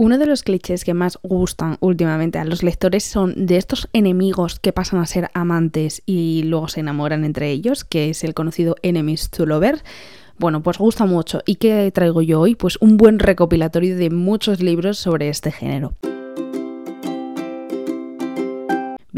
Uno de los clichés que más gustan últimamente a los lectores son de estos enemigos que pasan a ser amantes y luego se enamoran entre ellos, que es el conocido enemies to lovers. Bueno, pues gusta mucho. ¿Y qué traigo yo hoy? Pues un buen recopilatorio de muchos libros sobre este género.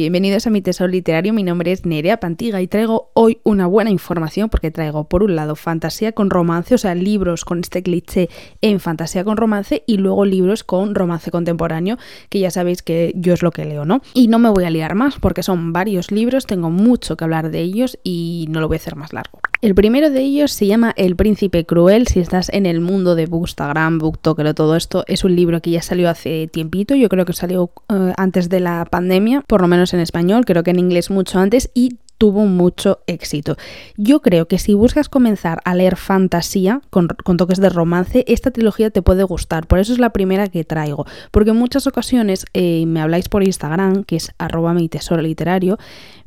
Bienvenidos a mi tesoro literario, mi nombre es Nerea Pantiga y traigo hoy una buena información porque traigo por un lado fantasía con romance, o sea, libros con este cliché en fantasía con romance y luego libros con romance contemporáneo, que ya sabéis que yo es lo que leo, ¿no? Y no me voy a liar más porque son varios libros, tengo mucho que hablar de ellos y no lo voy a hacer más largo. El primero de ellos se llama El Príncipe Cruel. Si estás en el mundo de Bookstagram, Booktoker o todo esto, es un libro que ya salió hace tiempito. Yo creo que salió eh, antes de la pandemia, por lo menos en español, creo que en inglés mucho antes y tuvo mucho éxito. Yo creo que si buscas comenzar a leer fantasía con, toques de romance, esta trilogía te puede gustar. Por eso es la primera que traigo. Porque en muchas ocasiones eh, me habláis por Instagram, que es arroba mi tesoro literario,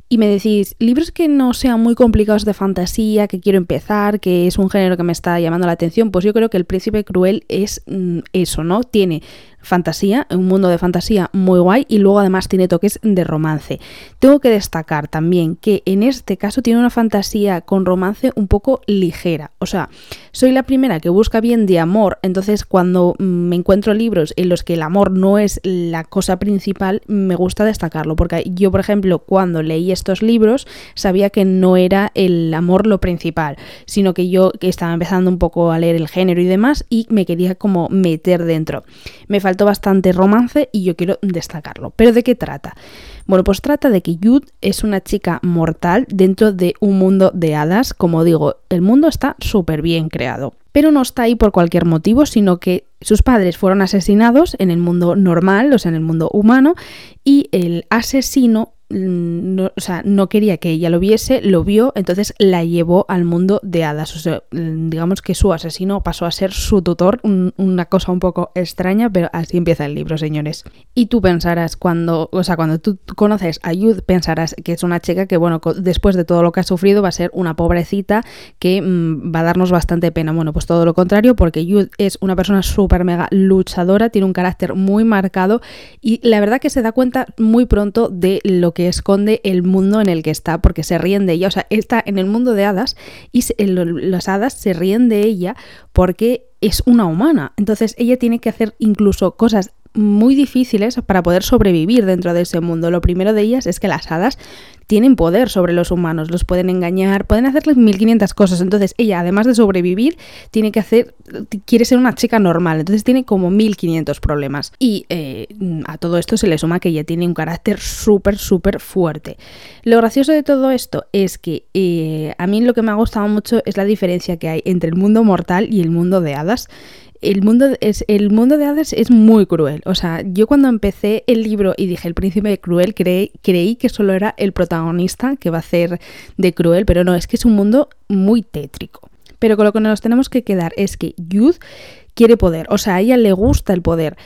y me decís libros que no sean muy complicados de fantasía, que quiero empezar, que es un género que me está llamando la atención, pues yo creo que El Príncipe Cruel es mm, eso, ¿no? Tiene fantasía, un mundo de fantasía muy guay y luego además tiene toques de romance. Tengo que destacar también que en este caso tiene una fantasía con romance un poco ligera. O sea, soy la primera que busca bien de amor, entonces cuando me encuentro libros en los que el amor no es la cosa principal, me gusta destacarlo, porque yo, por ejemplo, cuando leí estos libros, sabía que no era el amor lo principal, sino que yo estaba empezando un poco a leer el género y demás y me quería como meter dentro. Me bastante romance y yo quiero destacarlo. ¿Pero de qué trata? Bueno, pues trata de que Jude es una chica mortal dentro de un mundo de hadas. Como digo, el mundo está súper bien creado. Pero no está ahí por cualquier motivo, sino que sus padres fueron asesinados en el mundo normal, o sea, en el mundo humano, y el asesino no, o sea, no quería que ella lo viese, lo vio, entonces la llevó al mundo de hadas. Mm, digamos que su asesino pasó a ser su tutor, una cosa un poco extraña, pero así empieza el libro, señores. Y tú pensarás, cuando, o sea, cuando tú conoces a Yud, pensarás que es una chica que, bueno, después de todo lo que ha sufrido, va a ser una pobrecita que mm, va a darnos bastante pena. Bueno, pues todo lo contrario, porque Yud es una persona súper mega luchadora, tiene un carácter muy marcado y la verdad que se da cuenta muy pronto de lo que esconde el mundo en el que está, porque se ríen de ella. O sea, está en el mundo de hadas y las hadas se ríen de ella porque es una humana. Entonces ella tiene que hacer incluso cosas muy difíciles para poder sobrevivir dentro de ese mundo. Lo primero de ellas es que las hadas tienen poder sobre los humanos, los pueden engañar, pueden hacerles 1500 cosas. Entonces ella, además de sobrevivir, tiene que hacer, quiere ser una chica normal, entonces tiene como 1500 problemas. Y eh, a todo esto se le suma que ella tiene un carácter súper, súper fuerte. Lo gracioso de todo esto es que eh, a mí lo que me ha gustado mucho es la diferencia que hay entre el mundo mortal y el mundo de hadas el mundo, es, el mundo de hadas es muy cruel. O sea, yo cuando empecé el libro y dije el príncipe cruel, creí, creí que solo era el protagonista que va a ser de cruel, pero no, es que es un mundo muy tétrico. Pero con lo que nos tenemos que quedar es que Youth quiere poder, o sea, a ella le gusta el poder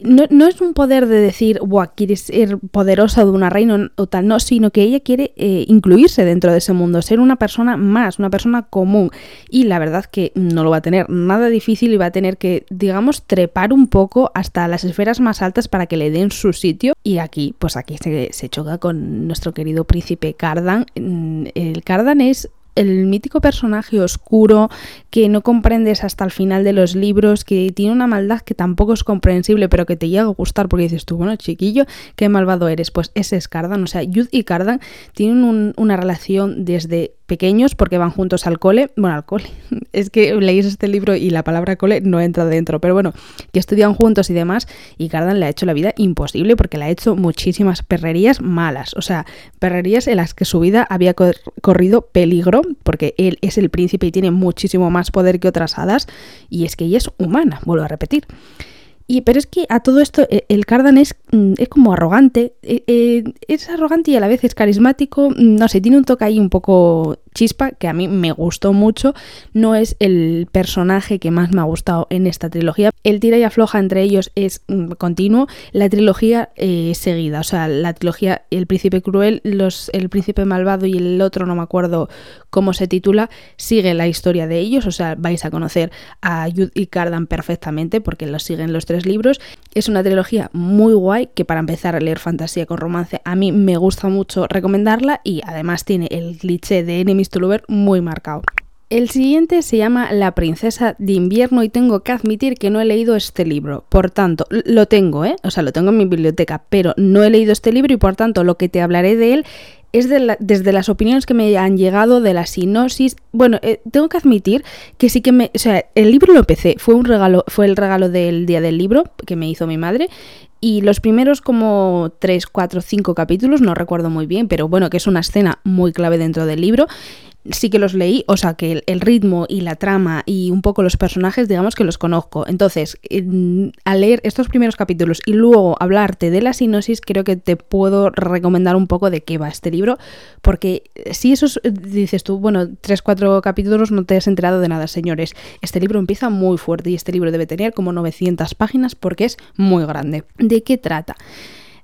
no, es un poder de decir, Buah, quieres ser poderosa de una reina o tal, no, sino que ella quiere eh, incluirse dentro de ese mundo, ser una persona más, una persona común. Y la verdad que no lo va a tener nada difícil y va a tener que, digamos, trepar un poco hasta las esferas más altas para que le den su sitio. Y aquí, pues aquí se, se choca con nuestro querido príncipe Cardan. Mm, el Cardan es el mítico personaje oscuro que no comprendes hasta el final de los libros, que tiene una maldad que tampoco es comprensible, pero que te llega a gustar porque dices tú, bueno, chiquillo, qué malvado eres. Pues ese es Cardan. O sea, Yud y Cardan tienen una relación desde pequeños porque van juntos al cole. Bueno, al cole. Es que leéis este libro y la palabra cole no entra dentro, pero bueno, que estudian juntos y demás. Y Cardan le ha hecho la vida imposible porque le ha hecho muchísimas perrerías malas. O sea, perrerías en las que su vida había corrido peligro porque él es el príncipe y tiene muchísimo más poder que otras hadas. Y es que ella es humana, vuelvo a repetir. Y, pero es que a todo esto e, el Cardan es, mm, es como arrogante, e, e, es arrogante y a la vez es carismático, mm, no sé, tiene un toque ahí un poco chispa que a mí me gustó mucho. No es el personaje que más me ha gustado en esta trilogía. El tira y afloja entre ellos es mm, continuo. La trilogía eh, seguida, o sea, la trilogía El Príncipe Cruel, los, El Príncipe Malvado y el otro, no me acuerdo cómo se titula, sigue la historia de ellos. O sea, vais a conocer a Jude y Cardan perfectamente porque los siguen los tres libros. Es una trilogía muy guay que para empezar a leer fantasía con romance a mí me gusta mucho recomendarla y además tiene el cliché de Muy marcado. El siguiente se llama La princesa de invierno y tengo que admitir que no he leído este libro. Por tanto, lo tengo, ¿eh? O sea, lo tengo en mi biblioteca, pero no he leído este libro y por tanto lo que te hablaré de él es desde las opiniones que me han llegado, de la sinopsis. Bueno, eh, tengo que admitir que sí que me. O sea, el libro lo empecé. Fue un regalo, fue el regalo del día del libro que me hizo mi madre. Y los primeros como 3, 4, 5 capítulos, no recuerdo muy bien, pero bueno, que es una escena muy clave dentro del libro sí que los leí, o sea que el, ritmo y la trama y un poco los personajes, digamos que los conozco. Entonces, al leer estos primeros capítulos y luego hablarte de la sinopsis, creo que te puedo recomendar un poco de qué va este libro, porque si esos dices tú, bueno, tres, cuatro capítulos no te has enterado de nada, señores. Este libro empieza muy fuerte y este libro debe tener como 900 páginas porque es muy grande. ¿De qué trata?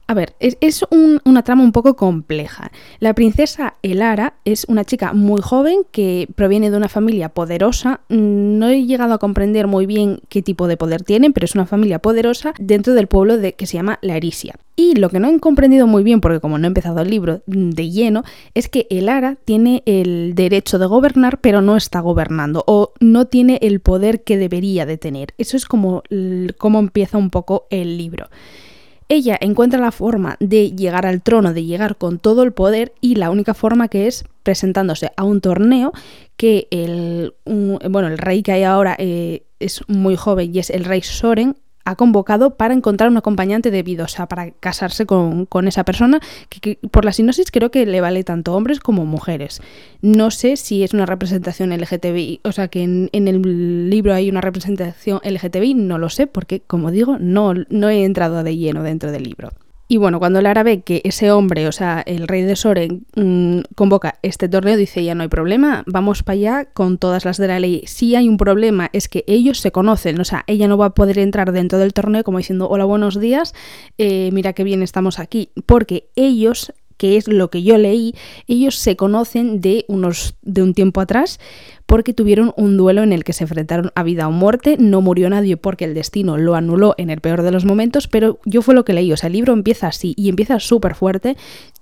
A ver, es, una trama un poco compleja. La princesa Elara es una chica muy joven que proviene de una familia poderosa. Mm, no he llegado a comprender muy bien qué tipo de poder tienen, pero es una familia poderosa dentro del pueblo de, que se llama La Erisia. Y lo que no he comprendido muy bien, porque como no he empezado el libro de lleno, es que Elara tiene el derecho de gobernar, pero no está gobernando, o no tiene el poder que debería de tener. Eso es como, como empieza un poco el libro. Ella encuentra la forma de llegar al trono, de llegar con todo el poder y la única forma que es presentándose a un torneo que el, bueno, el rey que hay ahora eh, es muy joven y es el rey Soren, ha convocado para encontrar un acompañante debido, o sea, para casarse con, esa persona, que, por la sinopsis creo que le vale tanto hombres como mujeres. No sé si es una representación LGTBI, o sea, que en, el libro hay una representación LGTBI, no lo sé, porque como digo, no, no he entrado de lleno dentro del libro. Y bueno, cuando Lara ve que ese hombre, o sea, el rey de Soren, mm, convoca este torneo, dice ya no hay problema, vamos para allá con todas las de la ley. Si hay un problema es que ellos se conocen, o sea, ella no va a poder entrar dentro del torneo como diciendo hola, buenos días, eh, mira qué bien estamos aquí, porque ellos que es lo que yo leí, ellos se conocen de unos de un tiempo atrás porque tuvieron un duelo en el que se enfrentaron a vida o muerte, no murió nadie porque el destino lo anuló en el peor de los momentos, pero yo fue lo que leí, o sea, el libro empieza así y empieza súper fuerte,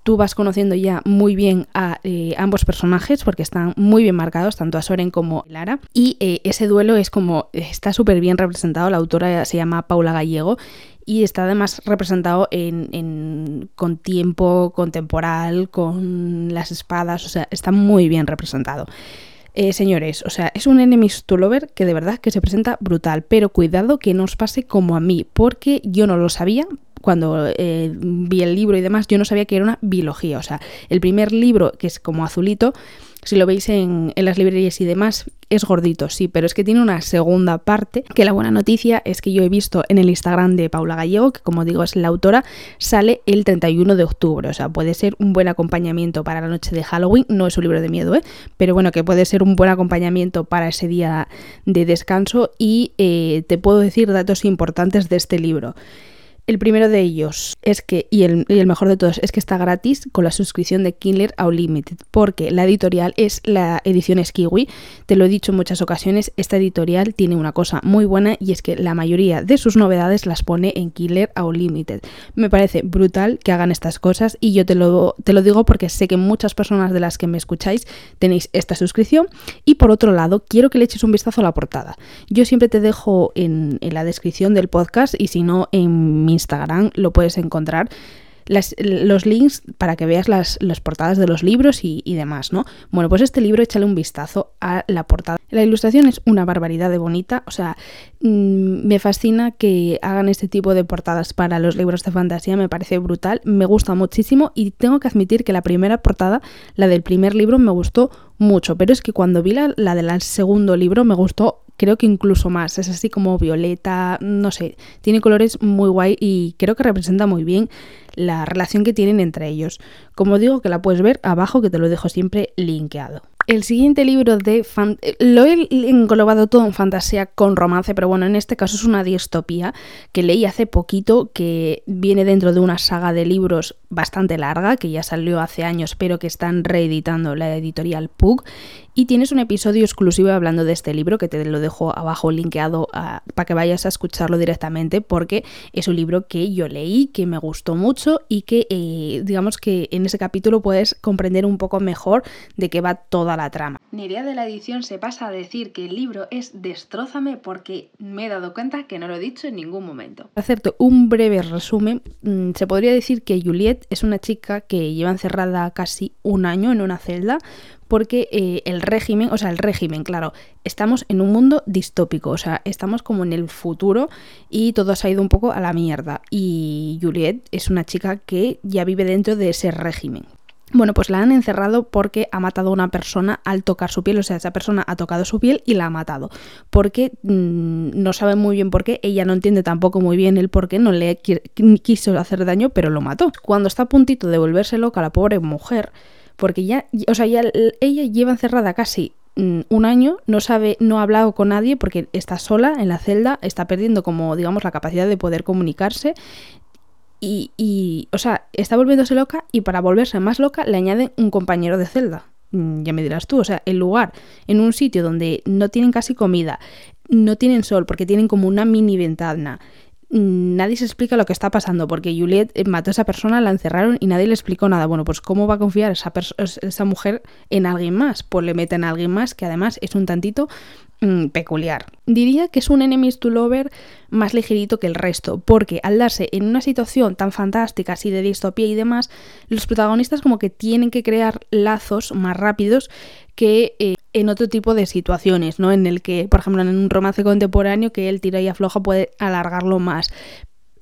tú vas conociendo ya muy bien a eh, ambos personajes porque están muy bien marcados, tanto a Soren como a Lara, y eh, ese duelo es como, está súper bien representado, la autora se llama Paula Gallego, y está además representado en, con tiempo contemporal, con las espadas, o sea, está muy bien representado. Eh, señores, o sea, es un enemies to lover que de verdad que se presenta brutal, pero cuidado que no os pase como a mí, porque yo no lo sabía, cuando eh, vi el libro y demás, yo no sabía que era una biología. O sea, el primer libro, que es como azulito, si lo veis en, las librerías y demás, es gordito, sí, pero es que tiene una segunda parte, que la buena noticia es que yo he visto en el Instagram de Paula Gallego, que como digo es la autora, sale el 31 de octubre, o sea, puede ser un buen acompañamiento para la noche de Halloween, no es un libro de miedo, ¿eh? pero bueno, que puede ser un buen acompañamiento para ese día de descanso y eh, te puedo decir datos importantes de este libro. El primero de ellos es que, y el, mejor de todos, es que está gratis con la suscripción de Kindle Unlimited, porque la editorial es la edición Skiwi. Te lo he dicho en muchas ocasiones, esta editorial tiene una cosa muy buena y es que la mayoría de sus novedades las pone en Kindle Unlimited. Me parece brutal que hagan estas cosas y yo te lo, te lo digo porque sé que muchas personas de las que me escucháis tenéis esta suscripción. Y por otro lado, quiero que le eches un vistazo a la portada. Yo siempre te dejo en, en la descripción del podcast y si no en mi Instagram lo puedes encontrar. los links para que veas las, portadas de los libros y, demás, ¿no? Bueno, pues este libro échale un vistazo a la portada. La ilustración es una barbaridad de bonita, o sea, mm, me fascina que hagan este tipo de portadas para los libros de fantasía, me parece brutal, me gusta muchísimo y tengo que admitir que la primera portada, la del primer libro, me gustó mucho, pero es que cuando vi la, la del segundo libro me gustó creo que incluso más. Es así como violeta, no sé, tiene colores muy guay y creo que representa muy bien la relación que tienen entre ellos. Como digo, que la puedes ver abajo, que te lo dejo siempre linkeado. El siguiente libro de... lo he englobado todo en fantasía con romance, pero bueno, en este caso es una distopía que leí hace poquito, que viene dentro de una saga de libros bastante larga, que ya salió hace años, pero que están reeditando la editorial Pug. Y tienes un episodio exclusivo hablando de este libro, que te lo dejo abajo linkeado para que vayas a escucharlo directamente, porque es un libro que yo leí, que me gustó mucho y que eh, digamos que en ese capítulo puedes comprender un poco mejor de qué va toda la trama. Nerea de la edición se pasa a decir que el libro es Destrózame porque me he dado cuenta que no lo he dicho en ningún momento. Para hacerte un breve resumen, mm, se podría decir que Juliet es una chica que lleva encerrada casi un año en una celda porque eh, el régimen, o sea, el régimen, claro, estamos en un mundo distópico, o sea, estamos como en el futuro y todo se ha ido un poco a la mierda. Y Juliet es una chica que ya vive dentro de ese régimen. Bueno, pues la han encerrado porque ha matado a una persona al tocar su piel, o sea, esa persona ha tocado su piel y la ha matado. Porque mm, no sabe muy bien por qué, ella no entiende tampoco muy bien el por qué, no le quiso hacer daño, pero lo mató. Cuando está a puntito de volverse loca la pobre mujer, porque ya, o sea, ya ella lleva encerrada casi mm, un año, no sabe, no ha hablado con nadie porque está sola en la celda, está perdiendo como, digamos, la capacidad de poder comunicarse y, o sea, está volviéndose loca y para volverse más loca le añaden un compañero de celda. Mm, ya me dirás tú, o sea, el lugar en un sitio donde no tienen casi comida, no tienen sol porque tienen como una mini ventana, nadie se explica lo que está pasando porque Juliet eh, mató a esa persona, la encerraron y nadie le explicó nada. Bueno, pues ¿cómo va a confiar esa, esa mujer en alguien más? Pues le meten a alguien más que además es un tantito Mm, peculiar. Diría que es un enemies to lover más ligerito que el resto, porque al darse en una situación tan fantástica, así de distopía y demás, los protagonistas como que tienen que crear lazos más rápidos que eh, en otro tipo de situaciones, ¿no? En el que, por ejemplo, en un romance contemporáneo que el tira y afloja puede alargarlo más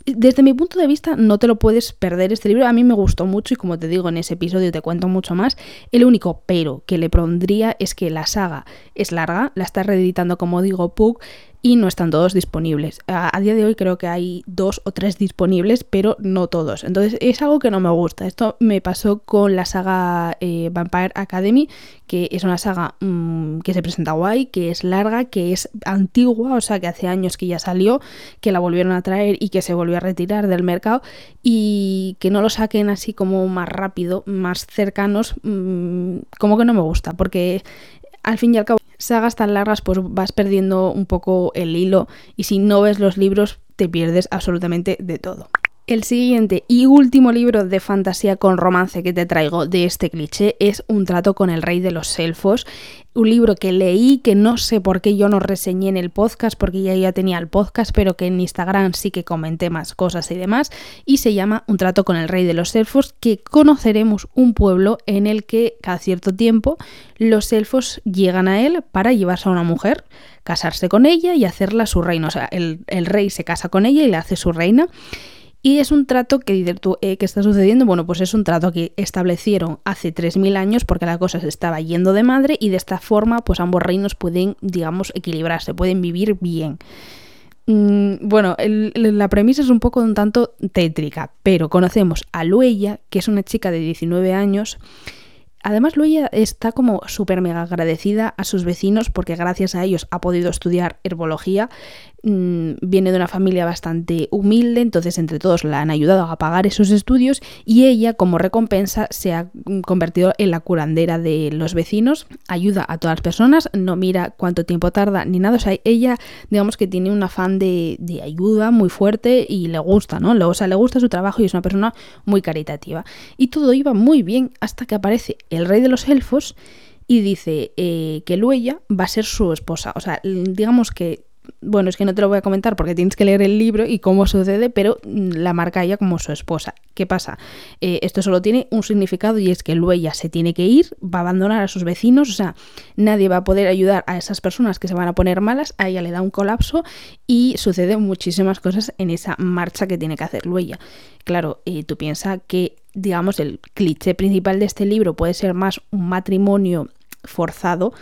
desde mi punto de vista no te lo puedes perder este libro. A mí me gustó mucho y como te digo en ese episodio te cuento mucho más. El único pero que le pondría es que la saga es larga, la está reeditando como digo Pug y no están todos disponibles. A, día de hoy creo que hay dos o tres disponibles, pero no todos. Entonces es algo que no me gusta. Esto me pasó con la saga eh, Vampire Academy, que es una saga mm, que se presenta guay, que es larga, que es antigua, o sea que hace años que ya salió, que la volvieron a traer y que se volvió a retirar del mercado y que no lo saquen así como más rápido, más cercanos, mm, como que no me gusta, porque al fin y al cabo, sagas tan largas, pues vas perdiendo un poco el hilo y si no ves los libros, te pierdes absolutamente de todo. El siguiente y último libro de fantasía con romance que te traigo de este cliché es Un trato con el rey de los elfos, un libro que leí que no sé por qué yo no reseñé en el podcast porque ya ya tenía el podcast, pero que en Instagram sí que comenté más cosas y demás y se llama Un trato con el rey de los elfos que conoceremos un pueblo en el que cada cierto tiempo los elfos llegan a él para llevarse a una mujer casarse con ella y hacerla su reina. O sea, el, el rey se casa con ella y le hace su reina. Y es un trato que eh, ¿qué está sucediendo? Bueno, pues es un trato que establecieron hace 3.000 años porque la cosa se estaba yendo de madre y de esta forma pues ambos reinos pueden, digamos, equilibrarse, pueden vivir bien. Mm, bueno, la premisa es un poco un tanto tétrica, pero conocemos a Luella, que es una chica de 19 años, Además, Luella está como súper mega agradecida a sus vecinos porque gracias a ellos ha podido estudiar herbología Mm, viene de una familia bastante humilde, entonces entre todos la han ayudado a pagar esos estudios y ella como recompensa se ha convertido en la curandera de los vecinos, ayuda a todas las personas, no mira cuánto tiempo tarda ni nada, o sea, ella digamos que tiene un afán de, ayuda muy fuerte y le gusta, ¿no? O sea, le gusta su trabajo y es una persona muy caritativa. Y todo iba muy bien hasta que aparece el rey de los elfos y dice eh, que Luella va a ser su esposa. O sea, digamos que bueno, es que no te lo voy a comentar porque tienes que leer el libro y cómo sucede, pero mm, la marca ella como su esposa. ¿Qué pasa? Eh, esto solo tiene un significado y es que Luella se tiene que ir, va a abandonar a sus vecinos, o sea, nadie va a poder ayudar a esas personas que se van a poner malas, a ella le da un colapso y suceden muchísimas cosas en esa marcha que tiene que hacer Luella. Claro, eh, tú piensas que, digamos, el cliché principal de este libro puede ser más un matrimonio forzado,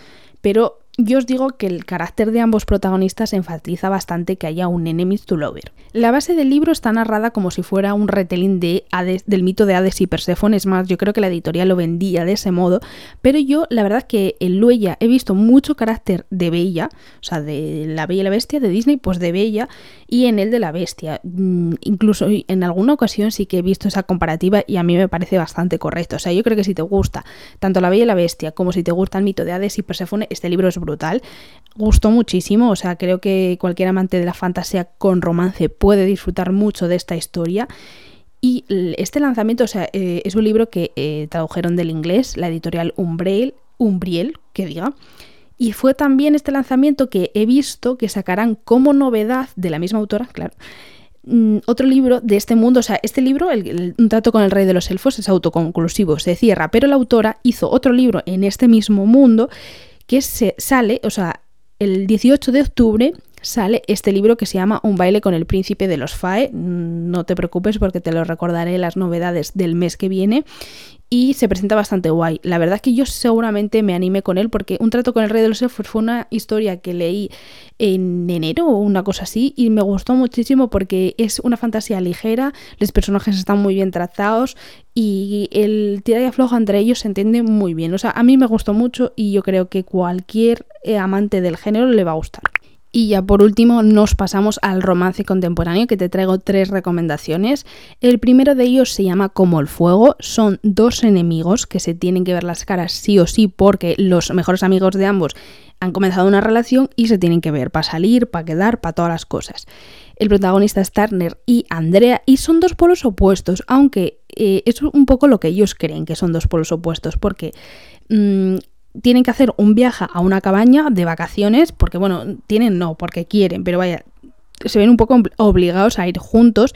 pero yo os digo que el carácter de ambos protagonistas enfatiza bastante que haya un enemies to lover. La base del libro está narrada como si fuera un retelling de del mito de Hades y Perséfone, es más, yo creo que la editorial lo vendía de ese modo, pero yo la verdad que en Luella he visto mucho carácter de Bella, o sea, de la Bella y la Bestia de Disney, pues de Bella, y en el de la Bestia. Mm, incluso en alguna ocasión sí que he visto esa comparativa y a mí me parece bastante correcto. O sea, yo creo que si te gusta tanto la Bella y la Bestia como si te gusta el mito de Hades y Perséfone, este libro es brutal. Gustó muchísimo, o sea, creo que cualquier amante de la fantasía con romance puede disfrutar mucho de esta historia. Y este lanzamiento, o sea, eh, es un libro que eh, tradujeron del inglés, la editorial Umbriel, Umbriel, que diga. Y fue también este lanzamiento que he visto que sacarán como novedad de la misma autora, claro, mm, otro libro de este mundo. O sea, este libro, Un trato con el rey de los elfos, es autoconclusivo, se cierra, pero la autora hizo otro libro en este mismo mundo que se sale, o sea, el 18 de octubre sale este libro que se llama Un baile con el príncipe de los FAE. No te preocupes porque te lo recordaré las novedades del mes que viene. Y se presenta bastante guay. La verdad es que yo seguramente me animé con él porque Un trato con el rey de los elfos fue una historia que leí en enero o una cosa así y me gustó muchísimo porque es una fantasía ligera, los personajes están muy bien tratados y el tira y afloja entre ellos se entiende muy bien. O sea, a mí me gustó mucho y yo creo que cualquier eh, amante del género le va a gustar. Y ya por último nos pasamos al romance contemporáneo que te traigo tres recomendaciones. El primero de ellos se llama Como el Fuego. Son dos enemigos que se tienen que ver las caras sí o sí porque los mejores amigos de ambos han comenzado una relación y se tienen que ver para salir, para quedar, para todas las cosas. El protagonista es Turner y Andrea y son dos polos opuestos, aunque eh, es un poco lo que ellos creen que son dos polos opuestos, porque mm, tienen que hacer un viaje a una cabaña de vacaciones, porque bueno, tienen no, porque quieren, pero vaya, se ven un poco obligados a ir juntos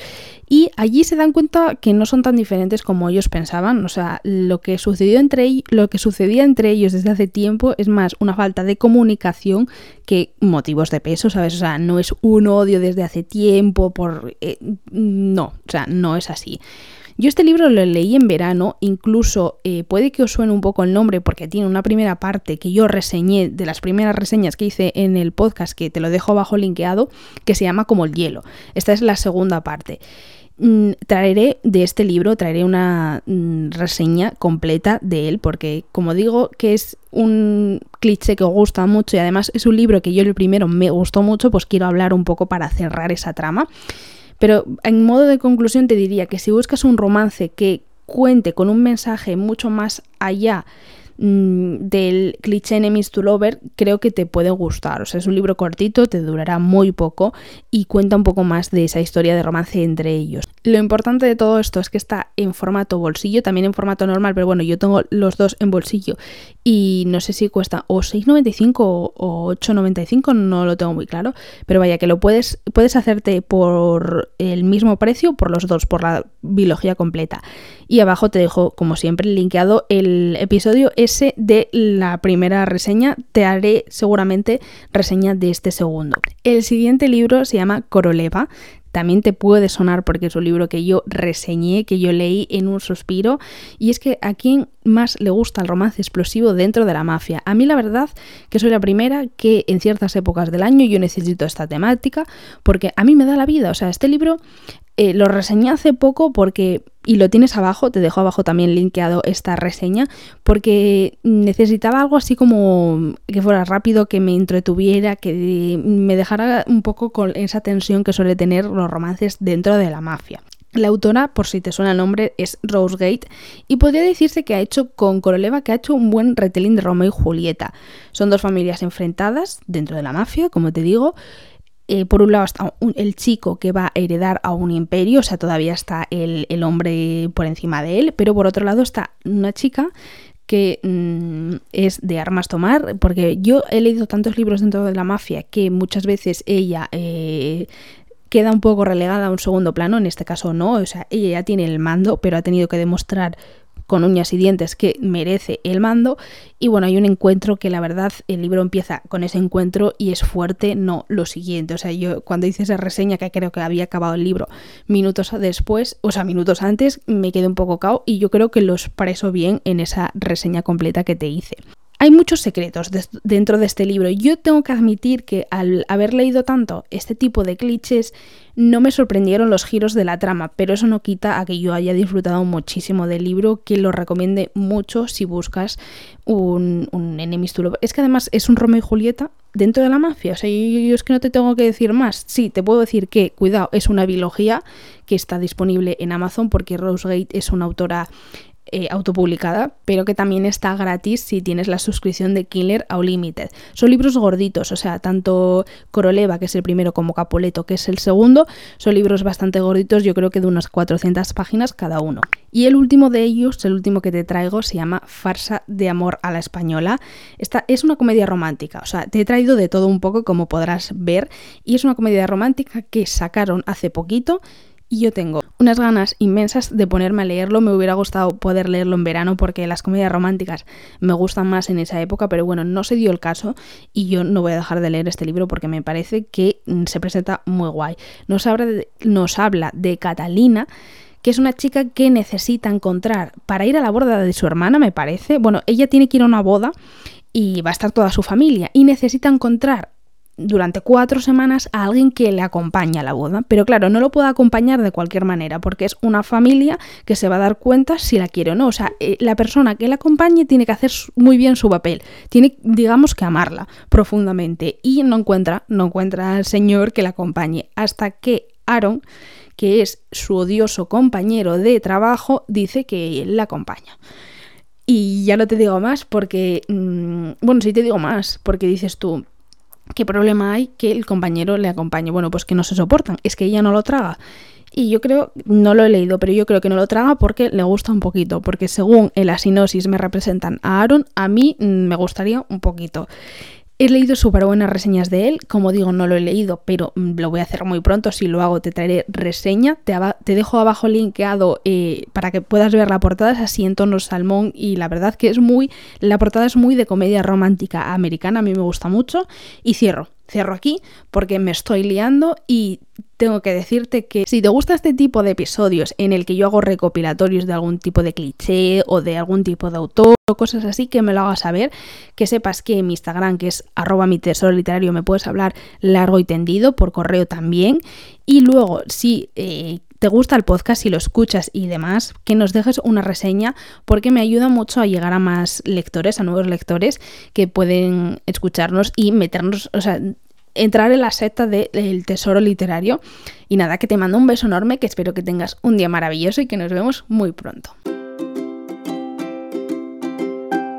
y allí se dan cuenta que no son tan diferentes como ellos pensaban, o sea, lo que sucedió entre lo que sucedía entre ellos desde hace tiempo es más una falta de comunicación que motivos de peso, ¿sabes? O sea, no es un odio desde hace tiempo por eh, no, o sea, no es así. Yo este libro lo leí en verano, incluso eh, puede que os suene un poco el nombre porque tiene una primera parte que yo reseñé de las primeras reseñas que hice en el podcast, que te lo dejo abajo linkeado, que se llama Como el hielo. Esta es la segunda parte mm, traeré de este libro, traeré una mm, reseña completa de él, porque como digo que es un cliché que gusta mucho y además es un libro que yo el primero me gustó mucho, pues quiero hablar un poco para cerrar esa trama. Pero en modo de conclusión te diría que si buscas un romance que cuente con un mensaje mucho más allá Mm, del cliché Enemies to Lover creo que te puede gustar. O sea, es un libro cortito, te durará muy poco y cuenta un poco más de esa historia de romance entre ellos. Lo importante de todo esto es que está en formato bolsillo, también en formato normal, pero bueno, yo tengo los dos en bolsillo y no sé si cuesta o 6,95 o 8,95, no lo tengo muy claro, pero vaya que lo puedes, puedes hacerte por el mismo precio, por los dos, por la biología completa. Y abajo te dejo, como siempre, linkeado el episodio ese de la primera reseña. Te haré seguramente reseña de este segundo. El siguiente libro se llama Coroleva también te puede sonar porque es un libro que yo reseñé, que yo leí en un suspiro, y es que a quien más le gusta el romance explosivo dentro de la mafia. A mí la verdad que soy la primera que en ciertas épocas del año yo necesito esta temática porque a mí me da la vida. O sea, este libro eh, lo reseñé hace poco porque, y lo tienes abajo, te dejo abajo también linkeado esta reseña, porque necesitaba algo así como que fuera rápido, que me entretuviera, que me dejara un poco con esa tensión que suele tener los romances dentro de la mafia. La autora, por si te suena el nombre, es Rose Gate y podría decirse que ha hecho con Coroleva que ha hecho un buen retelling de Romeo y Julieta. Son dos familias enfrentadas dentro de la mafia, como te digo, eh, por un lado está el chico que va a heredar a un imperio, o sea, todavía está el, hombre por encima de él, pero por otro lado está una chica que mm, es de armas tomar, porque yo he leído tantos libros dentro de la mafia que muchas veces ella eh, queda un poco relegada a un segundo plano, en este caso no, o sea, ella ya tiene el mando, pero ha tenido que demostrar con uñas y dientes que merece el mando. Y bueno, hay un encuentro que la verdad el libro empieza con ese encuentro y es fuerte, no lo siguiente. O sea, yo cuando hice esa reseña, que creo que había acabado el libro minutos después, o sea, minutos antes, me quedé un poco cao y yo creo que lo expreso bien en esa reseña completa que te hice. Hay muchos secretos dentro de este libro. Yo tengo que admitir que al haber leído tanto este tipo de clichés, no me sorprendieron los giros de la trama, pero eso no quita a que yo haya disfrutado muchísimo del libro, que lo recomiende mucho si buscas un, un Es que además es un Romeo y Julieta dentro de la mafia. O sea, yo, es que no te tengo que decir más. Sí, te puedo decir que, cuidado, es una biología que está disponible en Amazon porque Rose Gate es una autora eh, autopublicada, pero que también está gratis si tienes la suscripción de Killer Unlimited. Son libros gorditos, o sea, tanto Coroleva, que es el primero, como Capoleto, que es el segundo, son libros bastante gorditos, yo creo que de unas 400 páginas cada uno. Y el último de ellos, el último que te traigo, se llama Farsa de amor a la española. Esta es una comedia romántica, o sea, te he traído de todo un poco, como podrás ver, y es una comedia romántica que sacaron hace poquito y yo tengo unas ganas inmensas de ponerme a leerlo. Me hubiera gustado poder leerlo en verano porque las comedias románticas me gustan más en esa época, pero bueno, no se dio el caso y yo no voy a dejar de leer este libro porque me parece que mm, se presenta muy guay. Nos habla de, nos habla de Catalina que es una chica que necesita encontrar para ir a la boda de su hermana, me parece. Bueno, ella tiene que ir a una boda y va a estar toda su familia y necesita encontrar durante cuatro semanas a alguien que le acompañe a la boda. Pero claro, no lo puede acompañar de cualquier manera, porque es una familia que se va a dar cuenta si la quiere o no. O sea, eh, la persona que la acompañe tiene que hacer muy bien su papel. Tiene, digamos, que amarla profundamente. Y no encuentra, no encuentra al señor que la acompañe. Hasta que Aaron, que es su odioso compañero de trabajo, dice que él la acompaña. Y ya no te digo más porque, mm, bueno, sí te digo más, porque dices tú, ¿Qué problema hay que el compañero le acompañe? Bueno, pues que no se soportan, es que ella no lo traga. Y yo creo, no lo he leído, pero yo creo que no lo traga porque le gusta un poquito, porque según en la sinosis me representan a Aaron, a mí mm, me gustaría un poquito. He leído súper buenas reseñas de él, como digo, no lo he leído, pero mm, lo voy a hacer muy pronto, si lo hago te traeré reseña, te, dejo abajo linkeado eh, para que puedas ver la portada, es así en tono salmón y la verdad que es muy, la portada es muy de comedia romántica americana, a mí me gusta mucho. Y cierro, cierro aquí porque me estoy liando y tengo que decirte que si te gusta este tipo de episodios en el que yo hago recopilatorios de algún tipo de cliché o de algún tipo de autor o cosas así, que me lo hagas saber, que sepas que en mi Instagram, que es arroba mi tesoro literario, me puedes hablar largo y tendido, por correo también. Y luego, si eh, te gusta el podcast, si lo escuchas y demás, que nos dejes una reseña porque me ayuda mucho a llegar a más lectores, a nuevos lectores que pueden escucharnos y meternos, o sea, entrar en la secta del tesoro literario. Y nada, que te mando un beso enorme, que espero que tengas un día maravilloso y que nos vemos muy pronto.